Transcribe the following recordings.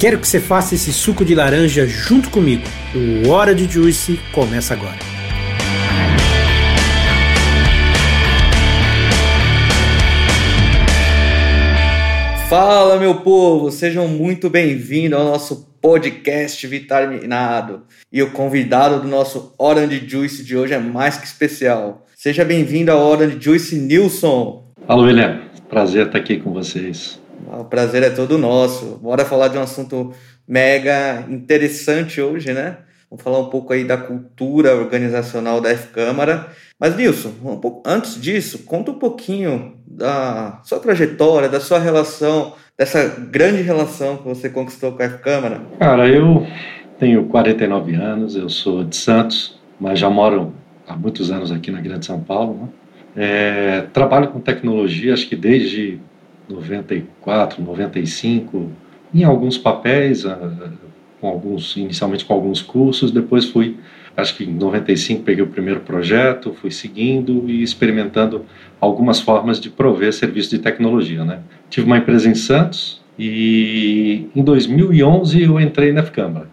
Quero que você faça esse suco de laranja junto comigo. O Hora de Juice começa agora. Fala, meu povo! Sejam muito bem-vindos ao nosso podcast vitaminado. E o convidado do nosso Orange Juice de hoje é mais que especial. Seja bem-vindo ao Orange Juice Nilson. Alô, William. Prazer estar aqui com vocês. O prazer é todo nosso. Bora falar de um assunto mega interessante hoje, né? Vamos falar um pouco aí da cultura organizacional da F-Câmara. Mas, Nilson, um pouco, antes disso, conta um pouquinho da sua trajetória, da sua relação, dessa grande relação que você conquistou com a F-Câmara. Cara, eu tenho 49 anos, eu sou de Santos, mas já moro há muitos anos aqui na Grande São Paulo. Né? É, trabalho com tecnologia, acho que desde 94, 95, em alguns papéis, ah, com alguns, inicialmente com alguns cursos, depois fui, acho que em 95 peguei o primeiro projeto, fui seguindo e experimentando algumas formas de prover serviço de tecnologia, né? Tive uma empresa em Santos e em 2011 eu entrei na F-Câmara.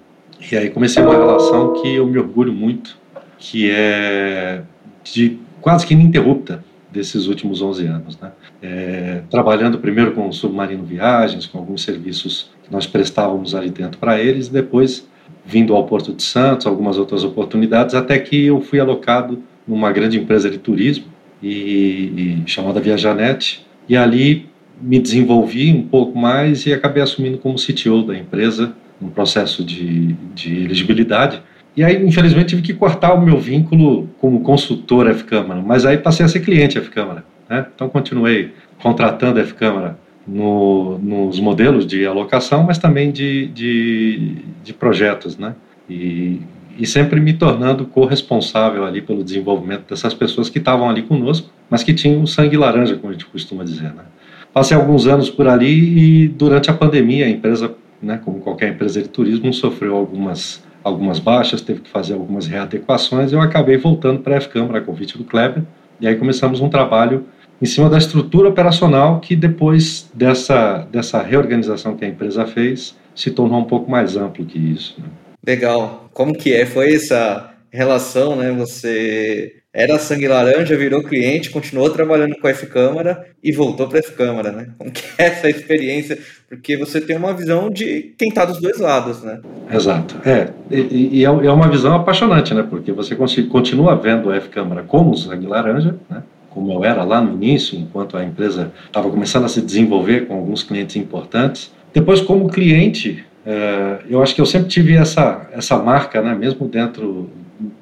E aí comecei uma relação que eu me orgulho muito, que é de quase que ininterrupta desses últimos 11 anos. Né? É, trabalhando primeiro com o Submarino Viagens, com alguns serviços que nós prestávamos ali dentro para eles, depois vindo ao Porto de Santos, algumas outras oportunidades, até que eu fui alocado numa grande empresa de turismo e, e chamada Viajanet, e ali me desenvolvi um pouco mais e acabei assumindo como CTO da empresa, um processo de, de elegibilidade, e aí, infelizmente, tive que cortar o meu vínculo como consultor F-Câmara, mas aí passei a ser cliente F-Câmara. Né? Então, continuei contratando F-Câmara no, nos modelos de alocação, mas também de, de, de projetos. Né? E, e sempre me tornando corresponsável ali pelo desenvolvimento dessas pessoas que estavam ali conosco, mas que tinham sangue laranja, como a gente costuma dizer. Né? Passei alguns anos por ali e durante a pandemia a empresa, né, como qualquer empresa de turismo, sofreu algumas algumas baixas, teve que fazer algumas readequações. Eu acabei voltando para a F-Câmara, a convite do Kleber, e aí começamos um trabalho em cima da estrutura operacional que depois dessa, dessa reorganização que a empresa fez, se tornou um pouco mais amplo que isso. Né? Legal. Como que é? Foi essa relação, né? Você era sangue laranja, virou cliente, continuou trabalhando com a F-Câmara e voltou para a F-Câmara, né? Como que é essa experiência? Porque você tem uma visão de quem está dos dois lados, né? Exato. É, e, e é, é uma visão apaixonante, né? Porque você continua vendo a F-Câmara como sangue laranja, né? como eu era lá no início, enquanto a empresa estava começando a se desenvolver com alguns clientes importantes. Depois, como cliente, é, eu acho que eu sempre tive essa, essa marca, né? mesmo dentro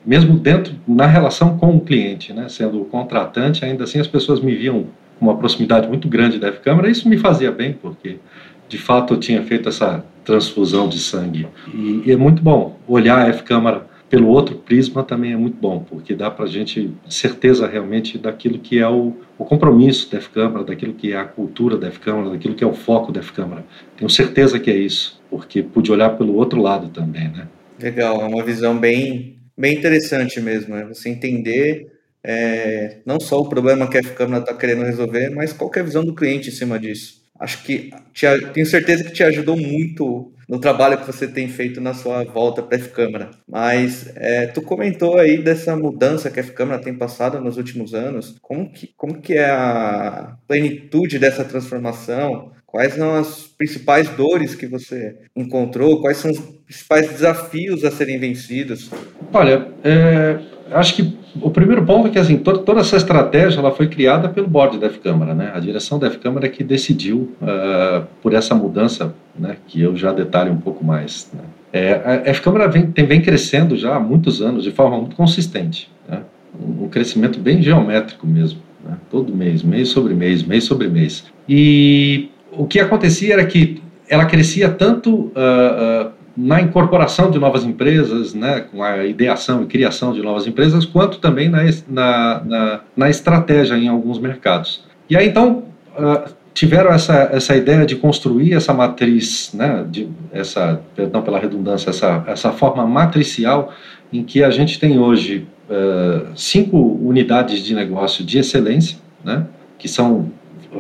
mesmo dentro na relação com o cliente, né, sendo contratante, ainda assim as pessoas me viam com uma proximidade muito grande da F-Câmara. Isso me fazia bem, porque de fato eu tinha feito essa transfusão de sangue. E, e é muito bom olhar a F-Câmara pelo outro prisma também é muito bom, porque dá para a gente certeza realmente daquilo que é o, o compromisso da F-Câmara, daquilo que é a cultura da F-Câmara, daquilo que é o foco da F-Câmara. Tenho certeza que é isso, porque pude olhar pelo outro lado também, né? Legal, é uma visão bem bem interessante mesmo, né? Você entender é, não só o problema que a F-Câmara está querendo resolver, mas qual é a visão do cliente em cima disso. Acho que te, tenho certeza que te ajudou muito no trabalho que você tem feito na sua volta para a F-Câmara. Mas é, tu comentou aí dessa mudança que a F-Câmara tem passado nos últimos anos. Como que, como que é a plenitude dessa transformação? Quais são as principais dores que você encontrou? Quais são principais desafios a serem vencidos? Olha, é, acho que o primeiro ponto é que assim, toda, toda essa estratégia ela foi criada pelo board da F-Câmara. Né? A direção da F-Câmara é que decidiu uh, por essa mudança, né, que eu já detalho um pouco mais. Né? É, a F-Câmara vem, tem, vem crescendo já há muitos anos de forma muito consistente. Né? Um, um crescimento bem geométrico mesmo. Né? Todo mês, mês sobre mês, mês sobre mês. E o que acontecia era que ela crescia tanto uh, uh, na incorporação de novas empresas, né, com a ideação e criação de novas empresas, quanto também na, na, na, na estratégia em alguns mercados. E aí, então, uh, tiveram essa, essa ideia de construir essa matriz, né, de, essa, perdão pela redundância, essa, essa forma matricial em que a gente tem hoje uh, cinco unidades de negócio de excelência, né, que são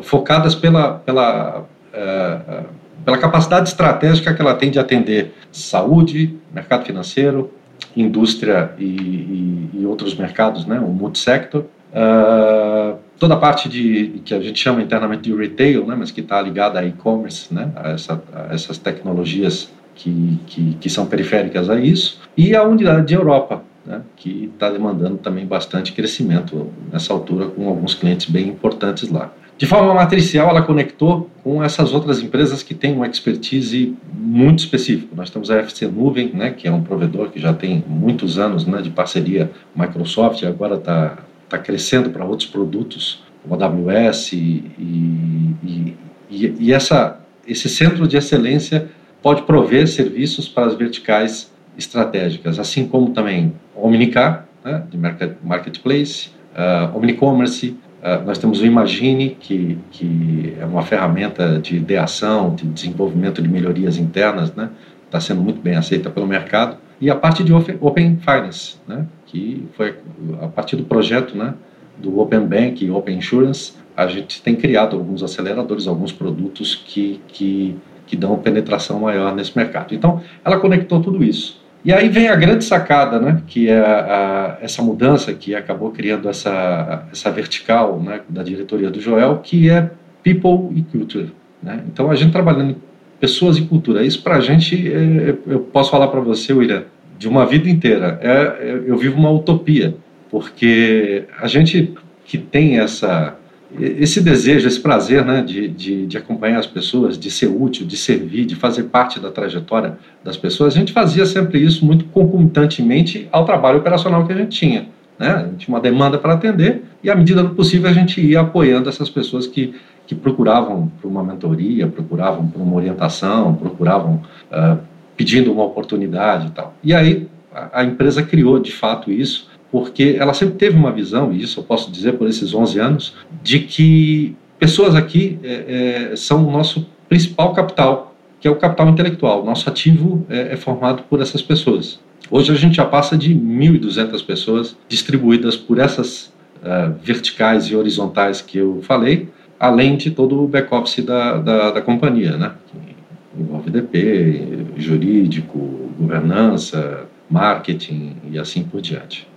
focadas pela, pela uh, pela capacidade estratégica que ela tem de atender saúde, mercado financeiro, indústria e, e, e outros mercados, né, o multisector. Uh, toda a parte de que a gente chama internamente de retail, né, mas que está ligada a e-commerce, né, a, essa, a, essas tecnologias que, que, que, são periféricas a isso, e a unidade de Europa, né, que está demandando também bastante crescimento nessa altura, com alguns clientes bem importantes lá. De forma matricial, ela conectou com essas outras empresas que têm uma expertise muito específica. Nós temos a FC Nuvem, né, que é um provedor que já tem muitos anos né, de parceria com a Microsoft e agora está tá crescendo para outros produtos, como a AWS. E, e, e, e essa, esse centro de excelência pode prover serviços para as verticais estratégicas, assim como também Omnicar, né, de marketplace, uh, Omnicommerce, nós temos o Imagine, que, que é uma ferramenta de ideação, de desenvolvimento de melhorias internas, né? está sendo muito bem aceita pelo mercado. E a parte de Open Finance, né? que foi a partir do projeto né? do Open Bank e Open Insurance, a gente tem criado alguns aceleradores, alguns produtos que, que, que dão penetração maior nesse mercado. Então, ela conectou tudo isso. E aí vem a grande sacada, né, que é a, a, essa mudança que acabou criando essa, essa vertical né, da diretoria do Joel, que é People e Culture. Né? Então, a gente trabalhando em pessoas e cultura, isso para a gente, é, eu posso falar para você, William, de uma vida inteira, é, é, eu vivo uma utopia, porque a gente que tem essa esse desejo, esse prazer né, de, de, de, acompanhar as pessoas, de ser útil, de servir, de fazer parte da trajetória das pessoas, a gente fazia sempre isso muito concomitantemente ao trabalho operacional que a gente tinha. Né? A gente tinha uma demanda para atender e, à medida do possível, a gente ia apoiando essas pessoas que, que procuravam por uma mentoria, procuravam por uma orientação, procuravam uh, pedindo uma oportunidade e tal. E aí a, a empresa criou, de fato, isso porque ela sempre teve uma visão, e isso eu posso dizer por esses 11 anos, de que pessoas aqui é, é, são o nosso principal capital, que é o capital intelectual. Nosso ativo é, é formado por essas pessoas. Hoje a gente já passa de 1.200 pessoas distribuídas por essas uh, verticais e horizontais que eu falei, além de todo o back-office da, da, da companhia, né? que envolve DP, jurídico, governança, marketing e assim por diante.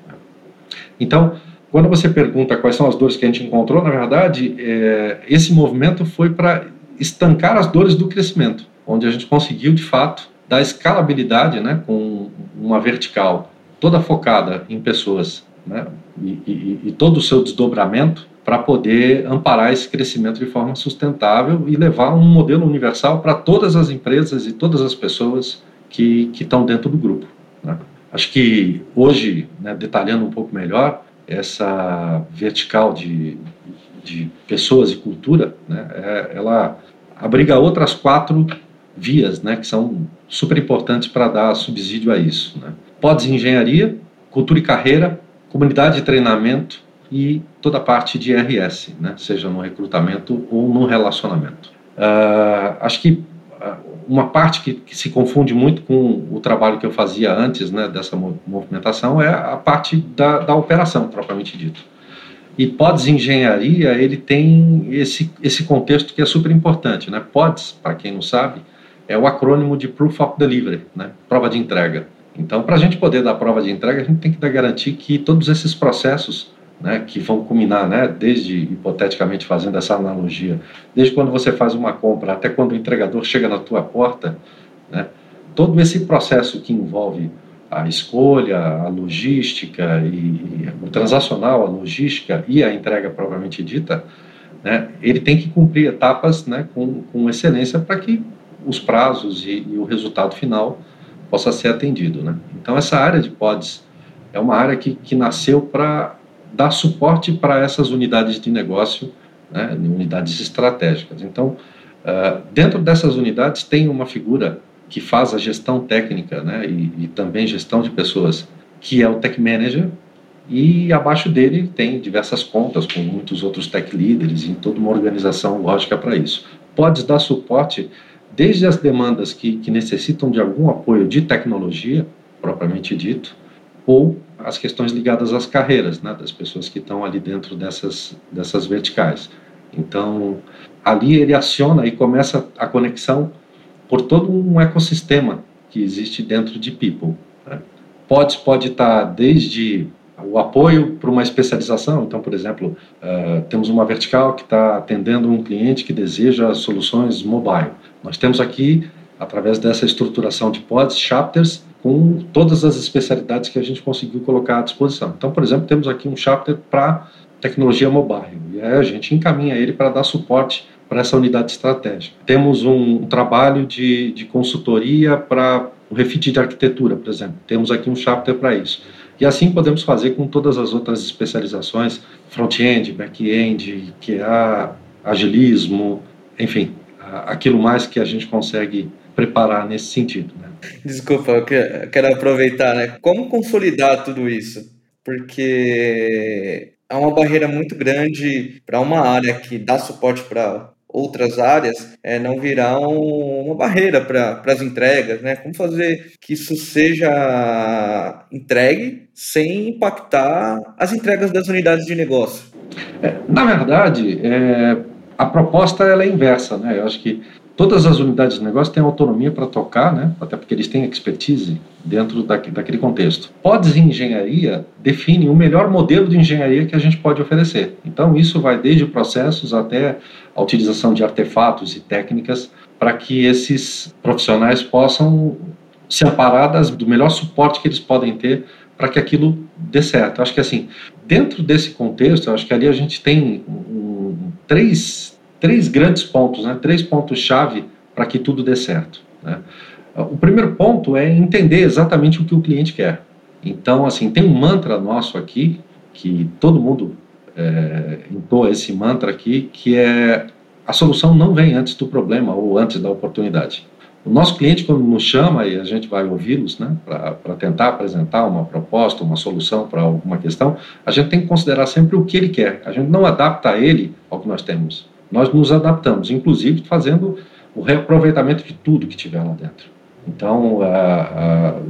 Então, quando você pergunta quais são as dores que a gente encontrou, na verdade, é, esse movimento foi para estancar as dores do crescimento, onde a gente conseguiu, de fato, dar escalabilidade né, com uma vertical toda focada em pessoas né, e, e, e todo o seu desdobramento para poder amparar esse crescimento de forma sustentável e levar um modelo universal para todas as empresas e todas as pessoas que, estão dentro do grupo. Né. Acho que hoje, né, detalhando um pouco melhor, essa vertical de, de pessoas e cultura, né, é, ela abriga outras quatro vias, né, que são super importantes para dar subsídio a isso. Né. Pods engenharia, cultura e carreira, comunidade de treinamento e toda a parte de RS, né, seja no recrutamento ou no relacionamento. Uh, acho que uma parte que, que, se confunde muito com o trabalho que eu fazia antes né, dessa movimentação é a parte da, da operação, propriamente dito. E PODS Engenharia, ele tem esse, esse contexto que é super importante. Né? PODS, para quem não sabe, é o acrônimo de Proof of Delivery, né? prova de entrega. Então, para a gente poder dar prova de entrega, a gente tem que garantir que todos esses processos né, que vão culminar, né, desde, hipoteticamente fazendo essa analogia, desde quando você faz uma compra até quando o entregador chega na tua porta, né, todo esse processo que envolve a escolha, a logística, e, o transacional, a logística e a entrega propriamente dita, né, ele tem que cumprir etapas né, com, com excelência para que os prazos e, e, o resultado final possa ser atendido. Né? Então, essa área de pods é uma área que, que nasceu para dar suporte para essas unidades de negócio, né, unidades estratégicas. Então, uh, dentro dessas unidades tem uma figura que faz a gestão técnica né, e, e também gestão de pessoas, que é o Tech Manager, e abaixo dele tem diversas contas com muitos outros tech leaders e toda uma organização lógica para isso. Pode dar suporte desde as demandas que, que necessitam de algum apoio de tecnologia, propriamente dito, ou as questões ligadas às carreiras né, das pessoas que estão ali dentro dessas, dessas verticais. Então, ali ele aciona e começa a conexão por todo um ecossistema que existe dentro de People. Né? Pode, pode estar desde o apoio para uma especialização. Então, por exemplo, uh, temos uma vertical que está atendendo um cliente que deseja soluções mobile. Nós temos aqui, através dessa estruturação de pods, chapters, com todas as especialidades que a gente conseguiu colocar à disposição. Então, por exemplo, temos aqui um chapter para tecnologia mobile, e aí a gente encaminha ele para dar suporte para essa unidade estratégica. Temos um trabalho de, de consultoria para o refit de arquitetura, por exemplo. Temos aqui um chapter para isso. E assim podemos fazer com todas as outras especializações, front-end, back-end, QA, agilismo, enfim, aquilo mais que a gente consegue preparar nesse sentido. Né? Desculpa, eu quero aproveitar, né? Como consolidar tudo isso? Porque é uma barreira muito grande para uma área que dá suporte para outras áreas é, não virar um, uma barreira para as entregas, né? Como fazer que isso seja entregue sem impactar as entregas das unidades de negócio? É, na verdade, é, a proposta ela é inversa, né? Eu acho que todas as unidades de negócio têm autonomia para tocar, né? até porque eles têm expertise dentro daquele contexto. Pods em engenharia definem o melhor modelo de engenharia que a gente pode oferecer. Então, isso vai desde processos até a utilização de artefatos e técnicas para que esses profissionais possam se amparar das, do melhor suporte que eles podem ter para que aquilo dê certo. Eu acho que assim, dentro desse contexto, acho que ali a gente tem um, três três grandes pontos, né? três pontos-chave para que tudo dê certo. Né? O primeiro ponto é entender exatamente o que o cliente quer. Então, assim, tem um mantra nosso aqui, que todo mundo é, entoa esse mantra aqui, que é a solução não vem antes do problema ou antes da oportunidade. O nosso cliente, quando nos chama e a gente vai ouvi-los, né, para tentar apresentar uma proposta, uma solução para alguma questão, a gente tem que considerar sempre o que ele quer. A gente não adapta ele ao que nós temos nós nos adaptamos, inclusive fazendo o reaproveitamento de tudo que tiver lá dentro. Então,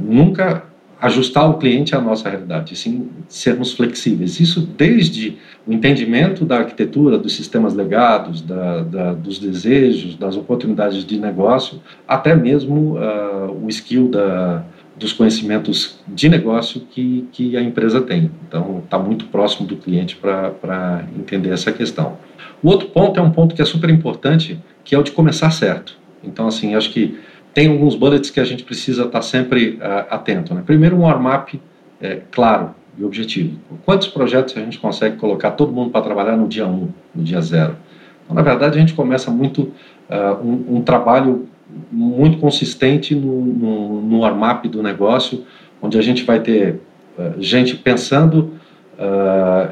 nunca ajustar o cliente à nossa realidade, sim sermos flexíveis. Isso desde o entendimento da arquitetura, dos sistemas legados, da, da, dos desejos, das oportunidades de negócio, até mesmo uh, o skill da, dos conhecimentos de negócio que, que a empresa tem. Então, está muito próximo do cliente para entender essa questão. O outro ponto é um ponto que é super importante, que é o de começar certo. Então, assim, acho que tem alguns bullets que a gente precisa estar tá sempre uh, atento. Né? Primeiro, um warm-up é, claro e objetivo. Quantos projetos a gente consegue colocar todo mundo para trabalhar no dia 1, um, no dia 0? Então, na verdade, a gente começa muito uh, um, um, trabalho muito consistente no, no, no warm-up do negócio, onde a gente vai ter uh, gente pensando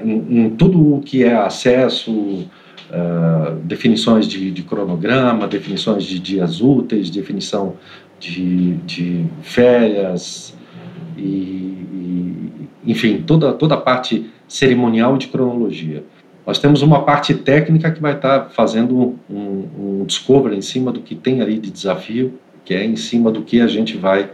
em, em, tudo o que é acesso, uh, definições de, de, cronograma, definições de dias úteis, definição de, de férias e, e, enfim, toda, toda a parte cerimonial de cronologia. Nós temos uma parte técnica que vai estar fazendo um, um discovery em cima do que tem ali de desafio, que é em cima do que a gente vai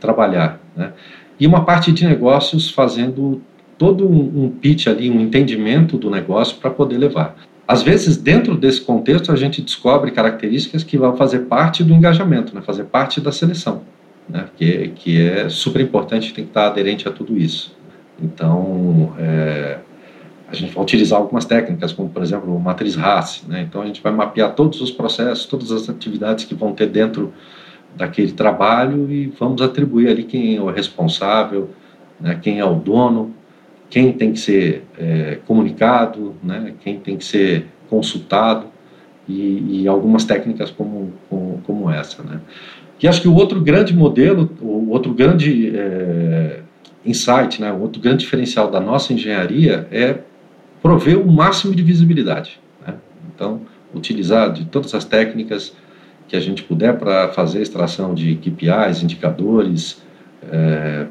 trabalhar. Né? E uma parte de negócios fazendo todo um pitch ali, um entendimento do negócio para poder levar. Às vezes, dentro desse contexto, a gente descobre características que vão fazer parte do engajamento, né? fazer parte da seleção, né? que, que é super importante, tem que estar aderente a tudo isso. Então, é, a gente vai utilizar algumas técnicas, como, por exemplo, matriz RACE. Né? Então, a gente vai mapear todos os processos, todas as atividades que vão ter dentro daquele trabalho e vamos atribuir ali quem é o responsável, né? quem é o dono, quem tem que ser é, comunicado, né, quem tem que ser consultado e, e algumas técnicas como, como, como, essa. Né. E acho que o outro grande modelo, o outro grande é, insight, né, o outro grande diferencial da nossa engenharia é prover o máximo de visibilidade. Né. Então, utilizar de todas as técnicas que a gente puder para fazer extração de KPIs, indicadores, é,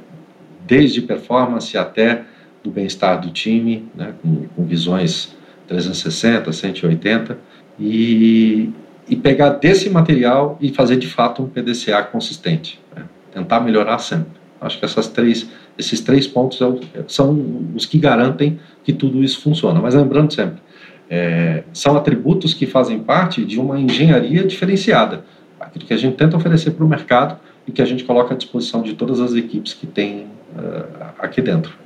desde performance até do bem-estar do time, né, com, com, visões 360, 180, e, e pegar desse material e fazer de fato um PDCA consistente, né, tentar melhorar sempre. Acho que essas três, esses três pontos é são os que garantem que tudo isso funciona. Mas lembrando sempre, é, são atributos que fazem parte de uma engenharia diferenciada, aquilo que a gente tenta oferecer para o mercado e que a gente coloca à disposição de todas as equipes que tem uh, aqui dentro.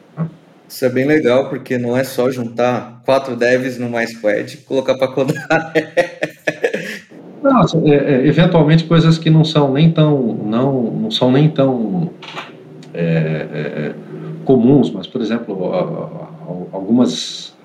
Isso é bem legal, porque não é só juntar quatro devs no MySquad e colocar para codar. não, é, é, eventualmente coisas que não são nem tão, não, não são nem tão é, é, comuns, mas, por exemplo, algumas,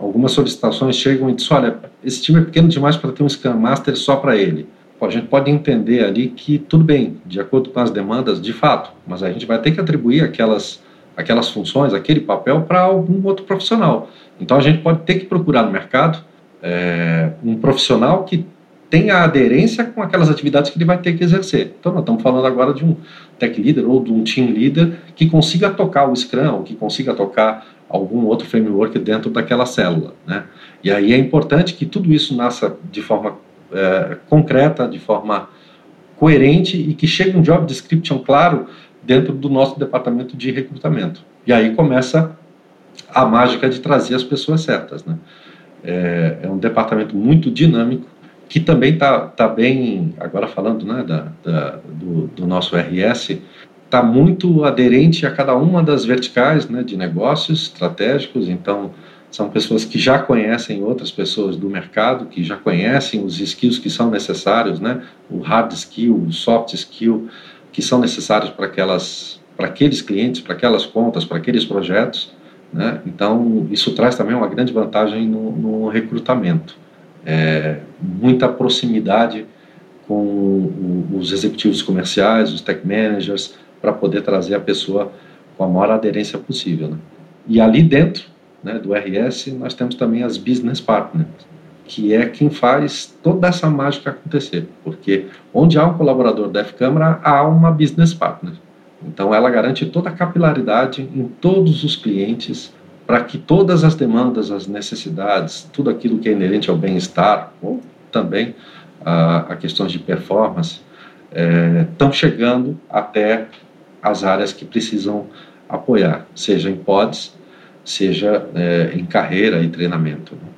algumas solicitações chegam e dizem, olha, esse time é pequeno demais para ter um Scrum Master só para ele. A gente pode entender ali que tudo bem, de acordo com as demandas, de fato, mas a gente vai ter que atribuir aquelas, aquelas funções, aquele papel para algum outro profissional. Então a gente pode ter que procurar no mercado é, um profissional que tenha aderência com aquelas atividades que ele vai ter que exercer. Então, nós estamos falando agora de um tech leader ou de um team leader que consiga tocar o Scrum, que consiga tocar algum outro framework dentro daquela célula. Né? E aí é importante que tudo isso nasça de forma é, concreta, de forma coerente e que chegue um job description claro dentro do nosso departamento de recrutamento. E aí começa a mágica de trazer as pessoas certas. Né? É, é um departamento muito dinâmico, que também está tá bem, agora falando né, da, da do, do, nosso RS, está muito aderente a cada uma das verticais né, de negócios estratégicos, então são pessoas que já conhecem outras pessoas do mercado, que já conhecem os skills que são necessários, né, o hard skill, o soft skill, que são necessários para aquelas para aqueles clientes, para aquelas contas, para aqueles projetos, né? Então isso traz também uma grande vantagem no, no recrutamento é, muita proximidade com os executivos comerciais, os tech managers, para poder trazer a pessoa com a maior aderência possível. Né? E ali dentro né, do RS, nós temos também as business partners, que é quem faz toda essa mágica acontecer, porque onde há um colaborador da F-Câmara, há uma business partner. Então, ela garante toda a capilaridade em todos os clientes, para que todas as demandas, as necessidades, tudo aquilo que é inerente ao bem-estar, ou também a, a, questões de performance, estão é, chegando até as áreas que precisam apoiar, seja em pods, seja é, em carreira e treinamento. Né?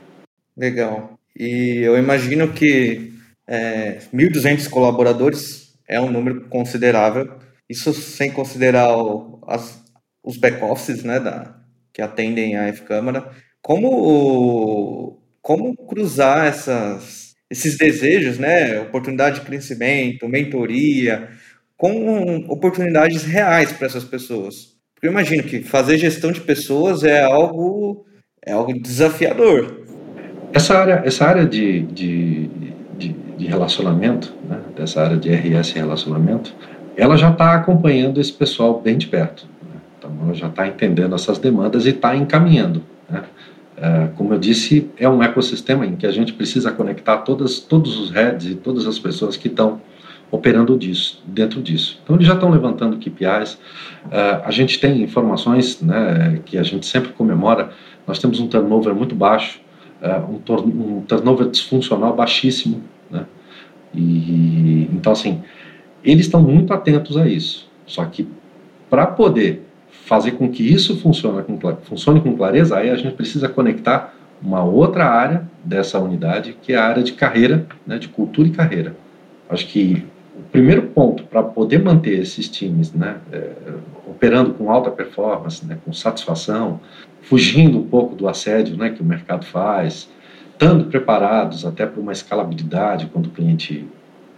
Legal. E eu imagino que é, 1.200 colaboradores é um número considerável, isso sem considerar o, as, os back-offices né, da, que atendem a F-Câmara, como, como cruzar essas, esses desejos, né, oportunidade de crescimento, mentoria, com oportunidades reais para essas pessoas. Porque eu imagino que fazer gestão de pessoas é algo, é algo desafiador. Essa área, essa área de, de, de, de relacionamento, né, dessa área de RS relacionamento, ela já está acompanhando esse pessoal bem de perto. Então, ela já está entendendo essas demandas e está encaminhando. Né? É, como eu disse, é um ecossistema em que a gente precisa conectar todas, todos os heads e todas as pessoas que estão operando disso, dentro disso. Então, eles já estão levantando KPIs. É, a gente tem informações né, que a gente sempre comemora. Nós temos um turnover muito baixo, um, um turnover disfuncional baixíssimo. Né? E, então, assim, eles estão muito atentos a isso. Só que para poder fazer com que isso funcione com, funcione com clareza, aí a gente precisa conectar uma outra área dessa unidade, que é a área de carreira, né, de cultura e carreira. Acho que primeiro ponto para poder manter esses times né, é, operando com alta performance, né, com satisfação, fugindo um pouco do assédio né, que o mercado faz, estando preparados até para uma escalabilidade quando o cliente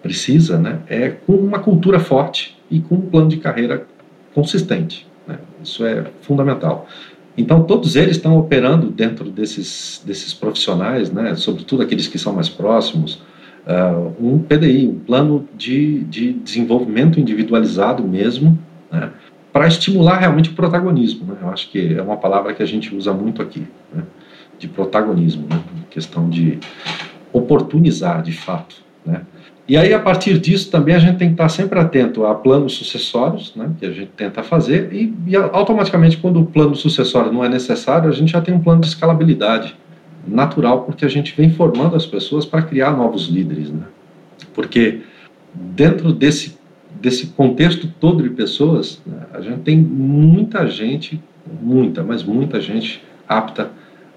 precisa, né, é com uma cultura forte e com um plano de carreira consistente. Né? Isso é fundamental. Então, todos eles estão operando dentro desses, desses profissionais, né? sobretudo aqueles que são mais próximos, uh, um PDI, um plano de, de desenvolvimento individualizado mesmo, né? para estimular realmente o protagonismo. Né? Eu acho que é uma palavra que a gente usa muito aqui, né? de protagonismo, né? questão de oportunizar de fato. Né? E aí, a partir disso, também a gente tem que estar sempre atento a planos sucessórios, né, que a gente tenta fazer, e, e automaticamente, quando o plano sucessório não é necessário, a gente já tem um plano de escalabilidade natural, porque a gente vem formando as pessoas para criar novos líderes. Né? Porque dentro desse, desse contexto todo de pessoas, né, a gente tem muita gente, muita, mas muita gente apta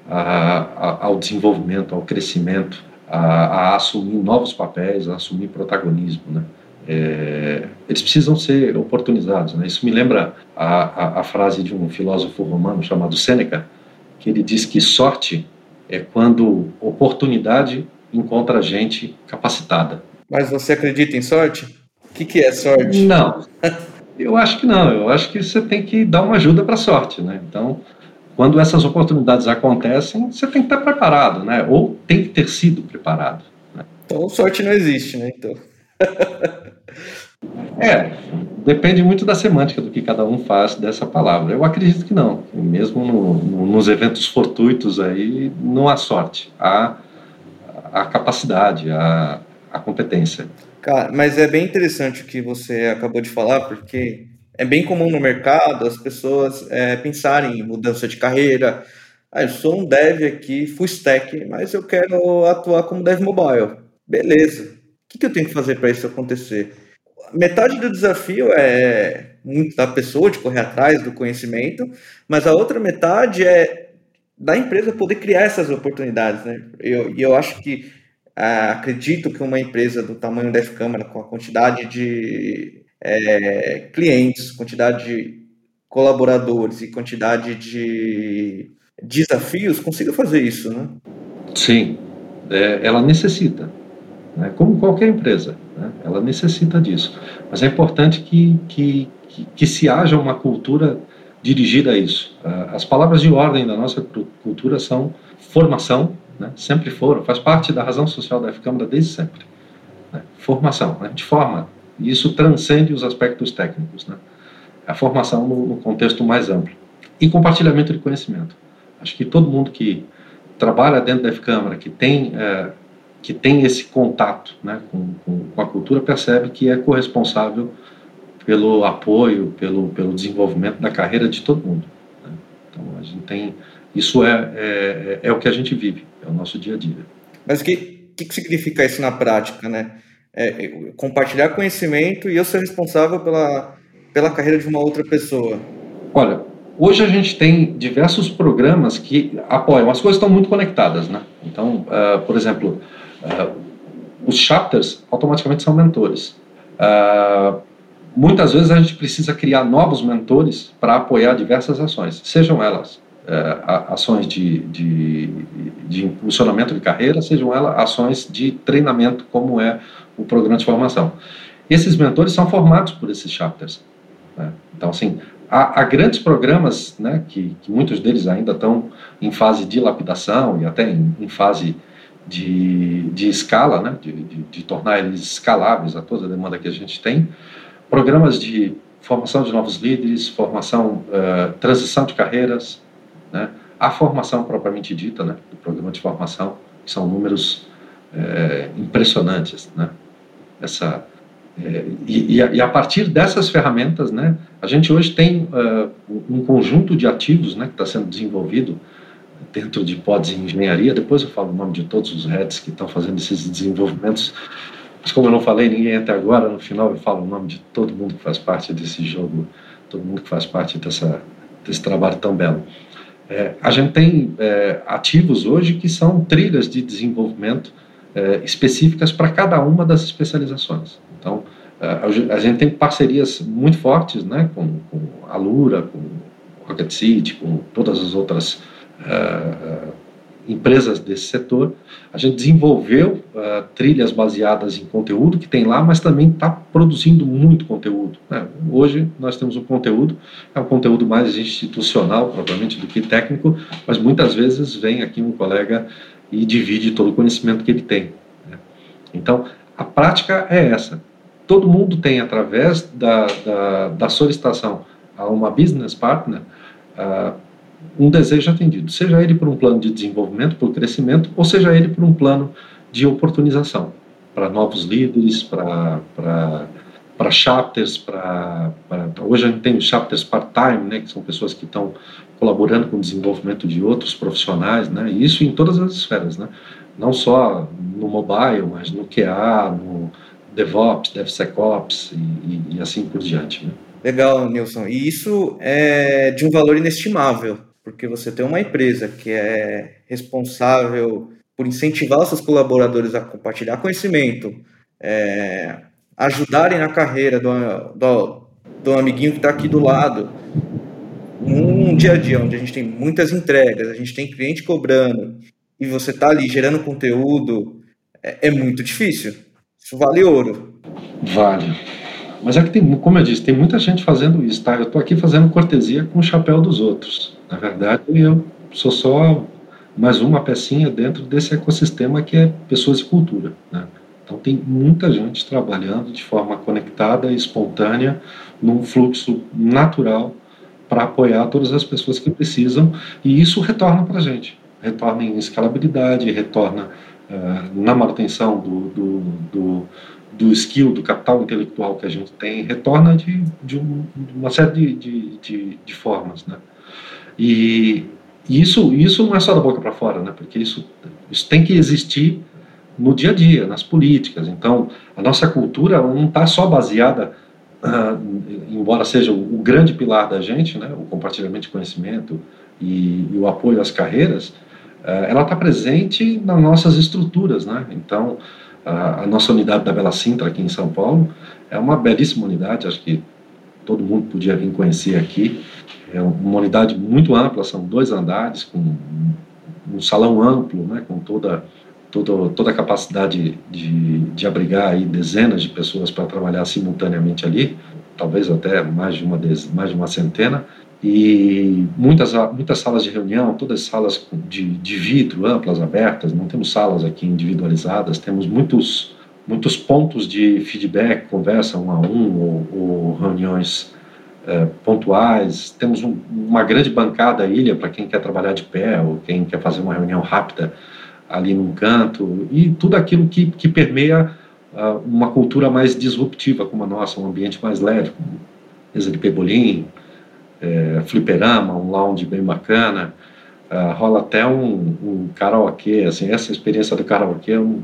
a, a, ao desenvolvimento, ao crescimento, a, a, assumir novos papéis, a assumir protagonismo, né? É, eles precisam ser oportunizados. Né? Isso me lembra a, a, a, frase de um filósofo romano chamado Sêneca, que ele diz que sorte é quando oportunidade encontra gente capacitada. Mas você acredita em sorte? O que, que é sorte? Não, eu acho que não. Eu acho que você tem que dar uma ajuda para a sorte. Né? Então, quando essas oportunidades acontecem, você tem que estar preparado, né? Ou tem que ter sido preparado. Né? Então, sorte não existe, né? Então. é, depende muito da semântica do que cada um faz dessa palavra. Eu acredito que não. Mesmo no, no, nos eventos fortuitos aí, não há sorte. Há a capacidade, a, a competência. Cara, mas é bem interessante o que você acabou de falar, porque é bem comum no mercado as pessoas é, pensarem em mudança de carreira. Ah, eu sou um dev aqui, full stack, mas eu quero atuar como dev mobile. Beleza. O que, que eu tenho que fazer para isso acontecer? Metade do desafio é muito da pessoa de correr atrás do conhecimento, mas a outra metade é da empresa poder criar essas oportunidades. Né? E eu, eu acho que ah, acredito que uma empresa do tamanho da F-Câmara, com a quantidade de é, clientes, quantidade de colaboradores e quantidade de desafios, consiga fazer isso, né? Sim, é, ela necessita, né? como qualquer empresa? Ela necessita disso. Mas é importante que, que, que, que se haja uma cultura dirigida a isso. As palavras de ordem da nossa cultura são formação, né? sempre foram, faz parte da razão social da F-Câmara desde sempre. Né? Formação, né? de forma e isso transcende os aspectos técnicos, né? A formação no, no contexto mais amplo. E compartilhamento de conhecimento. Acho que todo mundo que trabalha dentro da F-Câmara, que tem, é, que tem esse contato né, com, com, com, a cultura, percebe que é corresponsável pelo apoio, pelo, pelo desenvolvimento da carreira de todo mundo. Né? Então, a gente tem. Isso é, é, é, o que a gente vive, é o nosso dia a dia. Mas o que, que, que significa isso na prática, né? É, é, compartilhar conhecimento e eu ser responsável pela, pela carreira de uma outra pessoa? Olha, hoje a gente tem diversos programas que apoiam, as coisas estão muito conectadas, né? Então, uh, por exemplo, os chapters automaticamente são mentores. Uh, muitas vezes a gente precisa criar novos mentores para apoiar diversas ações, sejam elas ações de, de, de impulsionamento de carreira, sejam elas ações de treinamento, como é o programa de formação. Esses mentores são formados por esses chapters. Né? Então, assim, há, há, grandes programas, né, que, que, muitos deles ainda estão em fase de lapidação e até em, em fase de, de escala, né, de, de, de, tornar eles escaláveis a toda a demanda que a gente tem. Programas de formação de novos líderes, formação, uh, transição de carreiras, né, a formação propriamente dita, né, do programa de formação, que são números é, impressionantes, né? essa é, e, e, a, e, a, partir dessas ferramentas, né, a gente hoje tem uh, um conjunto de ativos né, que está sendo desenvolvido dentro de pods em engenharia. Depois eu falo o nome de todos os heads que estão fazendo esses desenvolvimentos. Mas como eu não falei ninguém até agora, no final eu falo o nome de todo mundo que faz parte desse jogo, todo mundo que faz parte dessa, desse trabalho tão belo. É, a gente tem é, ativos hoje que são trilhas de desenvolvimento é, específicas para cada uma das especializações. Então, é, a gente tem parcerias muito fortes né, com, com a Lura, com Rocket City, com todas as outras empresas desse setor. A gente desenvolveu uh, trilhas baseadas em conteúdo que tem lá, mas também está produzindo muito conteúdo. Né? Hoje nós temos um conteúdo, é um conteúdo mais institucional, propriamente, do que técnico, mas muitas vezes vem aqui um colega e divide todo o conhecimento que ele tem. Né? Então, a prática é essa. Todo mundo tem, através da, da, da solicitação a uma business partner, uh, um desejo atendido, seja ele por um plano de desenvolvimento, por crescimento, ou seja ele por um plano de oportunização. para novos líderes, para para chapters, para hoje a gente tem chapters part-time, né, que são pessoas que estão colaborando com o desenvolvimento de outros profissionais, né, e isso em todas as esferas, né, não só no mobile, mas no QA, no DevOps, DevSecOps e, e, e assim por diante. Né. Legal, Nilson. E isso é de um valor inestimável, porque você tem uma empresa que é responsável por incentivar seus colaboradores a compartilhar conhecimento, é, ajudarem na carreira do, do, do amiguinho que está aqui do lado. Num dia a dia onde a gente tem muitas entregas, a gente tem cliente cobrando, e você está ali gerando conteúdo, é, é muito difícil. Isso vale ouro. Vale. Mas é que tem, como eu disse, tem muita gente fazendo isso, tá? Eu estou aqui fazendo cortesia com o chapéu dos outros. Na verdade, eu sou só mais uma pecinha dentro desse ecossistema que é pessoas e cultura, né? Então tem muita gente trabalhando de forma conectada e espontânea, num fluxo natural para apoiar todas as pessoas que precisam e isso retorna para a gente, retorna em escalabilidade, retorna uh, na manutenção do, do, do, do, skill, do capital intelectual que a gente tem, retorna de, de, um, de uma série de, de, de, de formas, né? E, isso, isso não é só da boca para fora, né? Porque isso, isso tem que existir no dia a dia, nas políticas. Então, a nossa cultura não está só baseada, uh, embora seja o, o, grande pilar da gente, né, o compartilhamento de conhecimento e, e o apoio às carreiras, uh, ela está presente nas nossas estruturas. Né? Então, uh, a nossa unidade da Bela Sintra, aqui em São Paulo, é uma belíssima unidade, acho que todo mundo podia vir conhecer aqui. É uma unidade muito ampla, são dois andares, com um salão amplo, né, com toda toda, toda a capacidade de, de abrigar aí dezenas de pessoas para trabalhar simultaneamente ali, talvez até mais de uma, mais de uma centena, e muitas, muitas salas de reunião, todas salas de, de vidro, amplas, abertas, não temos salas aqui individualizadas, temos muitos, muitos pontos de feedback, conversa um a um, ou, ou reuniões é, pontuais, temos um, uma grande bancada ilha para quem quer trabalhar de pé, ou quem quer fazer uma reunião rápida, ali num canto, e tudo aquilo que, que permeia uh, uma cultura mais disruptiva como a nossa, um ambiente mais leve, como mesa de pebolim, é, fliperama, um lounge bem bacana, uh, rola até um, um karaokê, assim, essa experiência do karaokê eu não,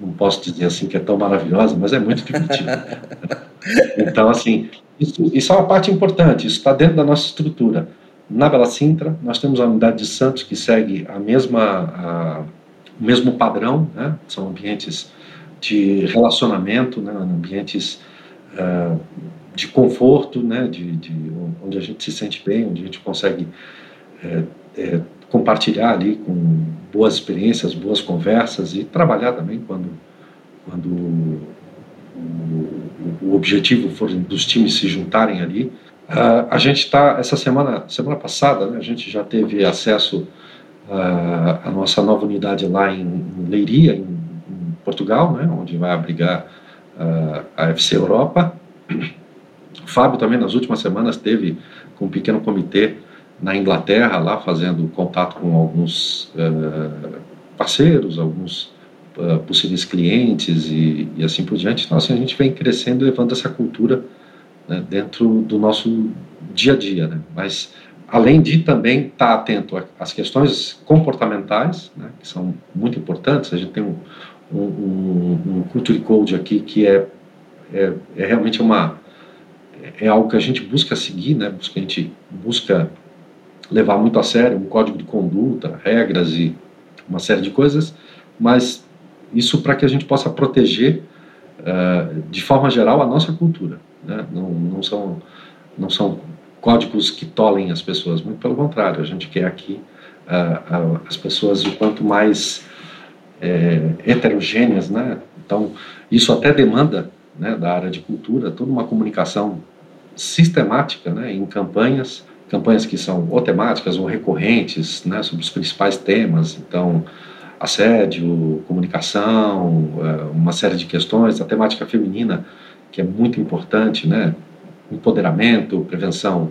não posso dizer assim que é tão maravilhosa, mas é muito divertido. então, assim, isso, isso é uma parte importante, isso está dentro da nossa estrutura. Na Bela Sintra, nós temos a unidade de Santos que segue a mesma a, o mesmo padrão, né? são ambientes de relacionamento, né? ambientes uh, de conforto, né? De, de, onde a gente se sente bem, onde a gente consegue é, é, compartilhar ali com boas experiências, boas conversas e trabalhar também quando, quando o objetivo for dos times se juntarem ali. Uh, a gente está, essa semana, semana passada, né, a gente já teve acesso a, a nossa nova unidade lá em, Leiria, em, em, Portugal, né, onde vai abrigar a, a FC Europa. O Fábio também nas últimas semanas teve com um pequeno comitê na Inglaterra lá fazendo contato com alguns uh, parceiros, alguns possíveis clientes e, e, assim por diante. Então assim, a gente vem crescendo, levando essa cultura né, dentro do nosso dia a dia, né? Mas além de também estar tá atento às questões comportamentais, né, que são muito importantes. A gente tem um, um, um culture code aqui que é, é, é, realmente uma é algo que a gente busca seguir, né, busca, a gente busca levar muito a sério, um código de conduta, regras e uma série de coisas, mas isso para que a gente possa proteger uh, de forma geral a nossa cultura, né? não, não são não são códigos que tolem as pessoas, muito pelo contrário, a gente quer aqui uh, uh, as pessoas o quanto mais é, heterogêneas, né? Então, isso até demanda né, da área de cultura toda uma comunicação sistemática né, em campanhas, campanhas que são ou temáticas ou recorrentes né, sobre os principais temas, então assédio, comunicação, é, uma série de questões, a temática feminina que é muito importante, né, empoderamento, prevenção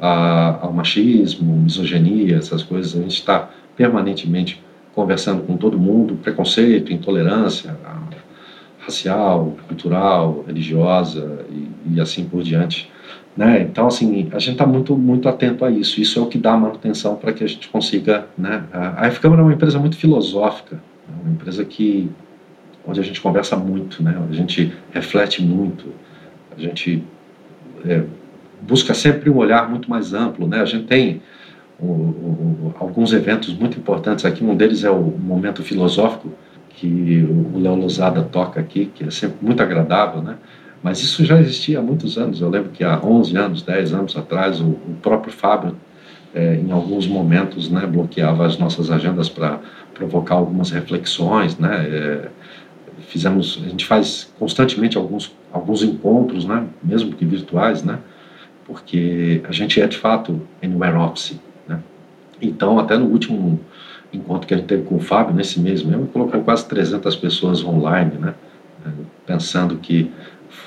ao machismo, misoginia, essas coisas. A gente está permanentemente conversando com todo mundo, preconceito, intolerância, racial, cultural, religiosa e, e assim por diante. Né? Então, assim, a gente está muito, muito atento a isso. Isso é o que dá manutenção para que a gente consiga. Né? A F-Câmara é uma empresa muito filosófica, né? uma empresa que onde a gente conversa muito, né? a gente reflete muito, a gente é, busca sempre um olhar muito mais amplo. Né? A gente tem o, o, alguns eventos muito importantes aqui, um deles é o Momento Filosófico, que o Léo Lozada toca aqui, que é sempre muito agradável, né? Mas isso já existia há muitos anos. Eu lembro que há 11 anos, 10 anos atrás, o, o próprio Fábio, é, em alguns momentos, né, bloqueava as nossas agendas para provocar algumas reflexões, né? É, fizemos, a gente faz constantemente alguns alguns encontros, né, mesmo que virtuais, né? Porque a gente é de fato anywhere office, né? Então, até no último encontro que a gente teve com o Fábio nesse mês mesmo, colocou quase 300 pessoas online, né? Pensando que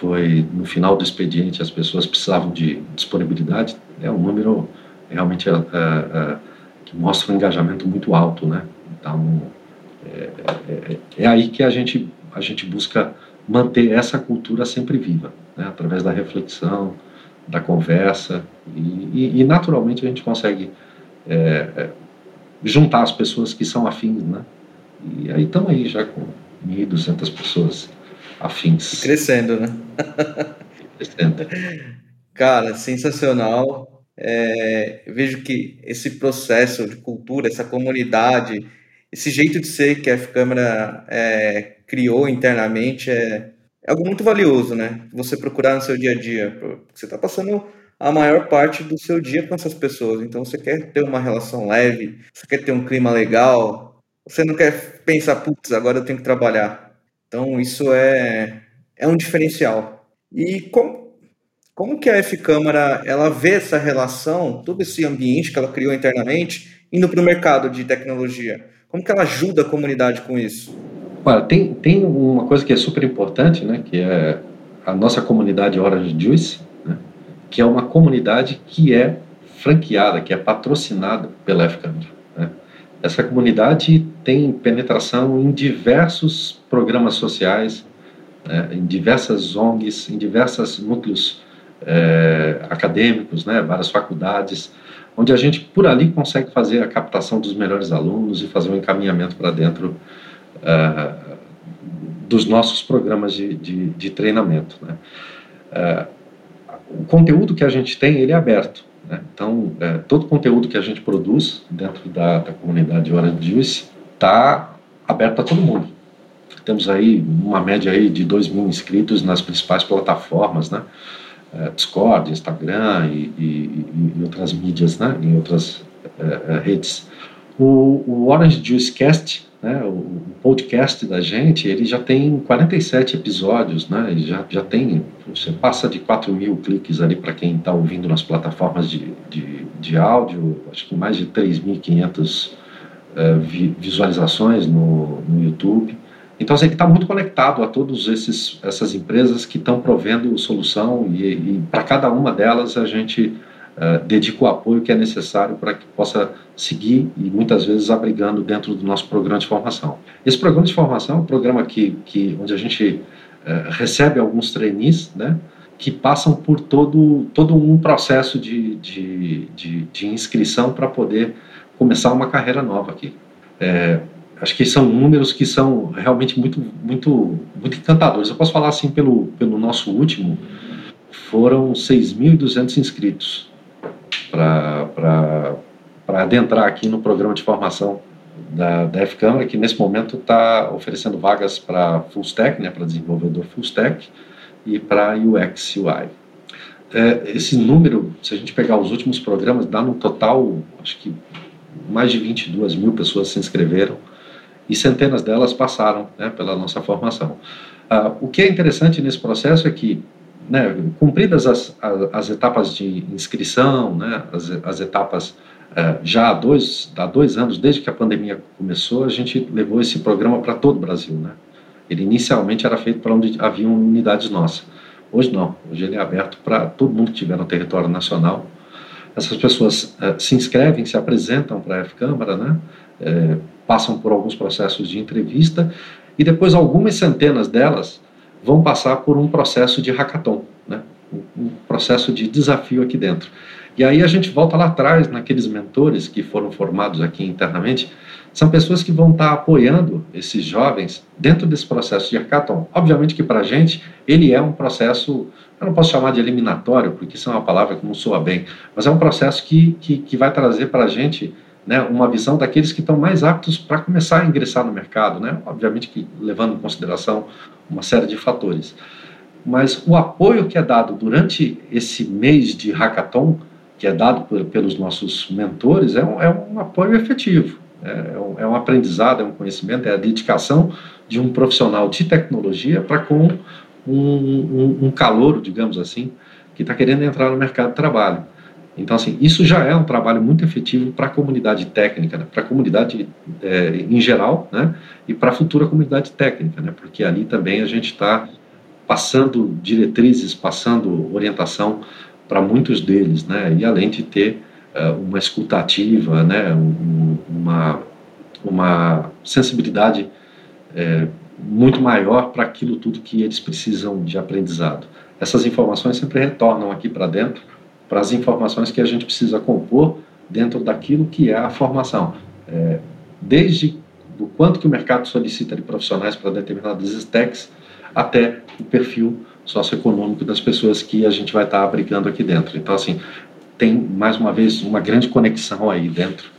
foi no final do expediente as pessoas precisavam de disponibilidade, é um número realmente é, é, é, que mostra um engajamento muito alto, né? Então é, é, é, aí que a gente a gente busca manter essa cultura sempre viva, né? através da reflexão, da conversa e, e, e naturalmente a gente consegue juntar as pessoas que são afins, né? E aí estamos aí já com 1.200 pessoas afins. Crescendo, né? Crescendo. Cara, sensacional. É, vejo que esse processo de cultura, essa comunidade, esse jeito de ser que a F-Câmara é, criou internamente é, é, algo muito valioso, né? Você procurar no seu dia a dia. Você está passando a maior parte do seu dia com essas pessoas. Então você quer ter uma relação leve, você quer ter um clima legal, você não quer pensar, putz, agora eu tenho que trabalhar. Então, isso é, é um diferencial. E como, como que a F-Câmara ela vê essa relação, todo esse ambiente que ela criou internamente, indo para o mercado de tecnologia? Como que ela ajuda a comunidade com isso? Olha, tem, tem uma coisa que é super importante, né, que é a nossa comunidade Orange Juice, né, que é uma comunidade que é franqueada, que é patrocinada pela F-Câmara. Essa comunidade tem penetração em diversos programas sociais, né, em diversas ONGs, em diversos núcleos é, acadêmicos, né, várias faculdades, onde a gente por ali consegue fazer a captação dos melhores alunos e fazer um encaminhamento para dentro é, dos nossos programas de, de, de treinamento. Né. É, o conteúdo que a gente tem ele é aberto. Né? Então, é, todo conteúdo que a gente produz dentro da, da comunidade Hora de Juice está aberto a todo mundo. Temos aí uma média aí de 2 mil inscritos nas principais plataformas, né? É, Discord, Instagram e, e, e, outras mídias, né? Em outras é, é redes. O, o Orange Juice Cast né, o, podcast da gente, ele já tem 47 episódios, né, já, já tem, você passa de 4 mil cliques ali para quem está ouvindo nas plataformas de, de, de áudio, acho que mais de 3.500 eh, vi, visualizações no, no YouTube. Então, assim, está muito conectado a todas essas empresas que estão provendo solução e, e para cada uma delas a gente uh, dedica o apoio que é necessário para que possa seguir e muitas vezes abrigando dentro do nosso programa de formação. Esse programa de formação é um programa que, que onde a gente uh, recebe alguns trainees, né, que passam por todo, todo um processo de, de, de, de inscrição para poder começar uma carreira nova aqui. É, acho que são números que são realmente muito, muito, muito encantadores. Eu posso falar assim pelo, pelo nosso último, foram 6.200 inscritos para adentrar aqui no programa de formação da, da F-Câmara, que nesse momento está oferecendo vagas para Full Stack, né, para desenvolvedor Full Stack, e para UX UI. É, esse número, se a gente pegar os últimos programas, dá no total, acho que mais de 22 mil pessoas se inscreveram e centenas delas passaram né, pela nossa formação. Ah, o que é interessante nesse processo é que né, cumpridas as, as, as, etapas de inscrição, né, as, as etapas é, já há dois, há dois anos, desde que a pandemia começou, a gente levou esse programa para todo o Brasil. Né? Ele inicialmente era feito para onde haviam unidades nossas. Hoje não, hoje ele é aberto para todo mundo que estiver no território nacional. Essas pessoas é, se inscrevem, se apresentam para a F-Câmara, né? É, passam por alguns processos de entrevista e depois algumas centenas delas vão passar por um processo de hackathon, né? um processo de desafio aqui dentro. E aí a gente volta lá atrás, naqueles mentores que foram formados aqui internamente, são pessoas que vão estar apoiando esses jovens dentro desse processo de hackathon. Obviamente que para a gente ele é um processo, eu não posso chamar de eliminatório, porque isso é uma palavra que não soa bem, mas é um processo que, que, que vai trazer para a gente né, uma visão daqueles que estão mais aptos para começar a ingressar no mercado, né? obviamente que levando em consideração uma série de fatores. Mas o apoio que é dado durante esse mês de hackathon, que é dado por, pelos nossos mentores, é um, é um apoio efetivo, é, é, um, é um aprendizado, é um conhecimento, é a dedicação de um profissional de tecnologia para com um, um, um calor, digamos assim, que está querendo entrar no mercado de trabalho. Então, assim, isso já é um trabalho muito efetivo para a comunidade técnica, né? para a comunidade é, em geral, né? e para a futura comunidade técnica, né? porque ali também a gente está passando diretrizes, passando orientação para muitos deles, né? e além de ter uh, uma escutativa, né? Um, uma, uma sensibilidade é, muito maior para aquilo tudo que eles precisam de aprendizado. Essas informações sempre retornam aqui para dentro para as informações que a gente precisa compor dentro daquilo que é a formação. É, desde o quanto que o mercado solicita de profissionais para determinadas stacks até o perfil socioeconômico das pessoas que a gente vai estar abrigando aqui dentro. Então, assim, tem, mais uma vez, uma grande conexão aí dentro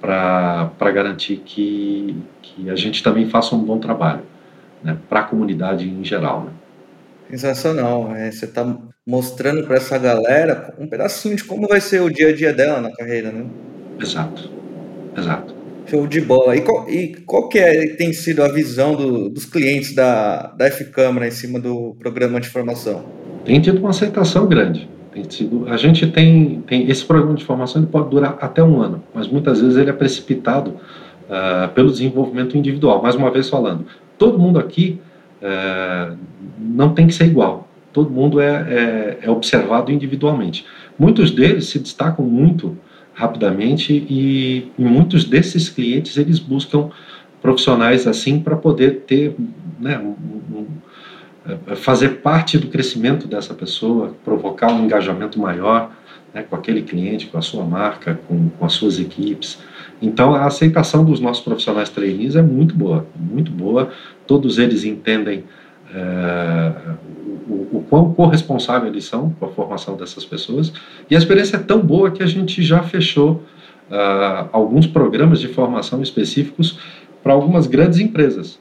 para garantir que, que a gente também faça um bom trabalho né, para a comunidade em geral. Né? Sensacional. É, você está mostrando para essa galera um pedacinho de como vai ser o dia a dia dela na carreira, né? Exato, exato. Show de bola. E qual, e qual que é, tem sido a visão do, dos clientes da, da F-Câmara em cima do programa de formação? Tem tido uma aceitação grande. Tem sido, a gente tem, tem esse programa de formação ele pode durar até um ano, mas muitas vezes ele é precipitado uh, pelo desenvolvimento individual. Mais uma vez falando, todo mundo aqui uh, não tem que ser igual todo mundo é, é, é observado individualmente. Muitos deles se destacam muito rapidamente e, e muitos desses clientes eles buscam profissionais assim para poder ter, né, um, um, é, fazer parte do crescimento dessa pessoa, provocar um engajamento maior né, com aquele cliente, com a sua marca, com, com as suas equipes. Então, a aceitação dos nossos profissionais trainees é muito boa, muito boa. Todos eles entendem é, o, o quão corresponsável eles são com a formação dessas pessoas. E a experiência é tão boa que a gente já fechou uh, alguns programas de formação específicos para algumas grandes empresas.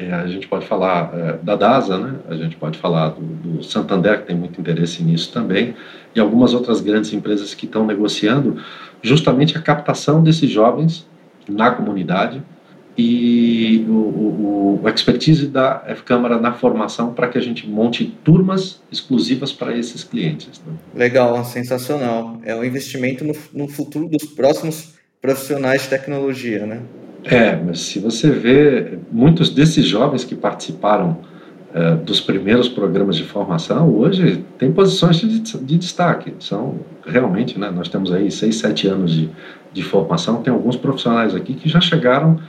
É, a gente pode falar é, da DASA, né? a gente pode falar do, do, Santander, que tem muito interesse nisso também, e algumas outras grandes empresas que estão negociando justamente a captação desses jovens na comunidade e o, o, o expertise da F-Câmara na formação para que a gente monte turmas exclusivas para esses clientes. Né? Legal, sensacional. É um investimento no, no futuro dos próximos profissionais de tecnologia, né? É, mas se você vê muitos desses jovens que participaram é, dos primeiros programas de formação, hoje tem posições de, de, destaque. São realmente, né, nós temos aí seis, sete anos de, de formação, tem alguns profissionais aqui que já chegaram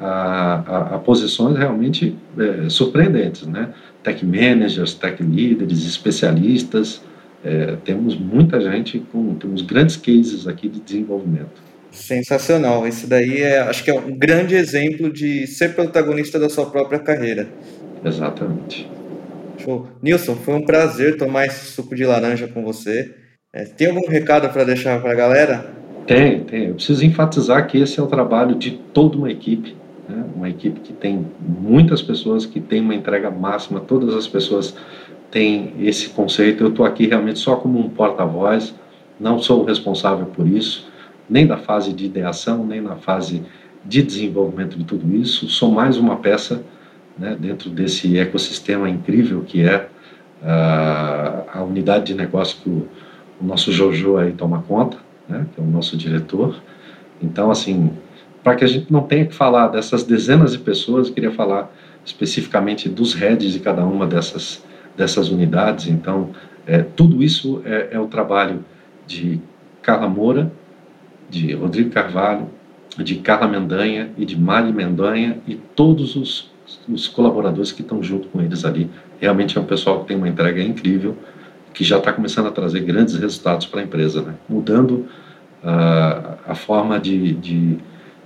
a, a, a posições realmente é, surpreendentes, né? Tech managers, tech leaders, especialistas, é, temos muita gente com temos grandes cases aqui de desenvolvimento. Sensacional, isso daí é, acho que é um grande exemplo de ser protagonista da sua própria carreira. Exatamente. Show. Nilson, foi um prazer tomar esse suco de laranja com você. É, tem algum recado para deixar para a galera? Tem, tem. Eu preciso enfatizar que esse é o trabalho de toda uma equipe né? uma equipe que tem muitas pessoas, que tem uma entrega máxima, todas as pessoas têm esse conceito. Eu estou aqui realmente só como um porta-voz, não sou o responsável por isso, nem da fase de ideação, nem na fase de desenvolvimento de tudo isso. Sou mais uma peça né, dentro desse ecossistema incrível que é uh, a unidade de negócio que o, o nosso Jojo aí toma conta, né, que é o nosso diretor. Então, assim, para que a gente não tenha que falar dessas dezenas de pessoas, eu queria falar especificamente dos heads de cada uma dessas, dessas unidades. Então, é, tudo isso é, é o trabalho de Carla Moura, de Rodrigo Carvalho, de Carla Mendanha e de Mali Mendanha e todos os os colaboradores que estão junto com eles ali. Realmente é um pessoal que tem uma entrega incrível, que já está começando a trazer grandes resultados para a empresa, né? mudando uh, a forma de, de,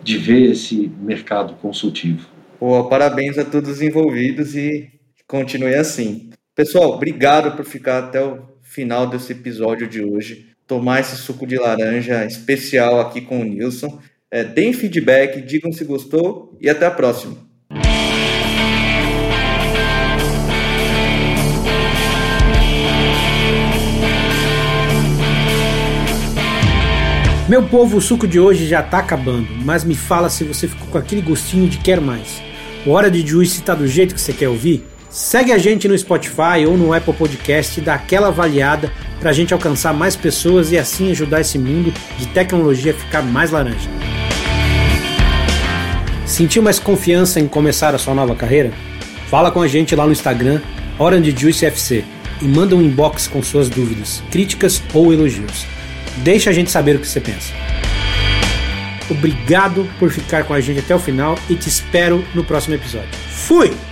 de ver esse mercado consultivo. Pô, parabéns a todos os envolvidos e continue assim. Pessoal, obrigado por ficar até o final desse episódio de hoje. Tomar esse suco de laranja especial aqui com o Nilson. É, deem feedback, digam se gostou e até a próxima. Meu povo, o suco de hoje já tá acabando, mas me fala se você ficou com aquele gostinho de quer mais. O Hora de Juice tá do jeito que você quer ouvir? Segue a gente no Spotify ou no Apple Podcast e dá aquela avaliada para a gente alcançar mais pessoas e assim ajudar esse mundo de tecnologia a ficar mais laranja. Sentiu mais confiança em começar a sua nova carreira? Fala com a gente lá no Instagram, Orange Juice FC, e manda um inbox com suas dúvidas, críticas ou elogios. Deixa a gente saber o que você pensa. Obrigado por ficar com a gente até o final e te espero no próximo episódio. Fui!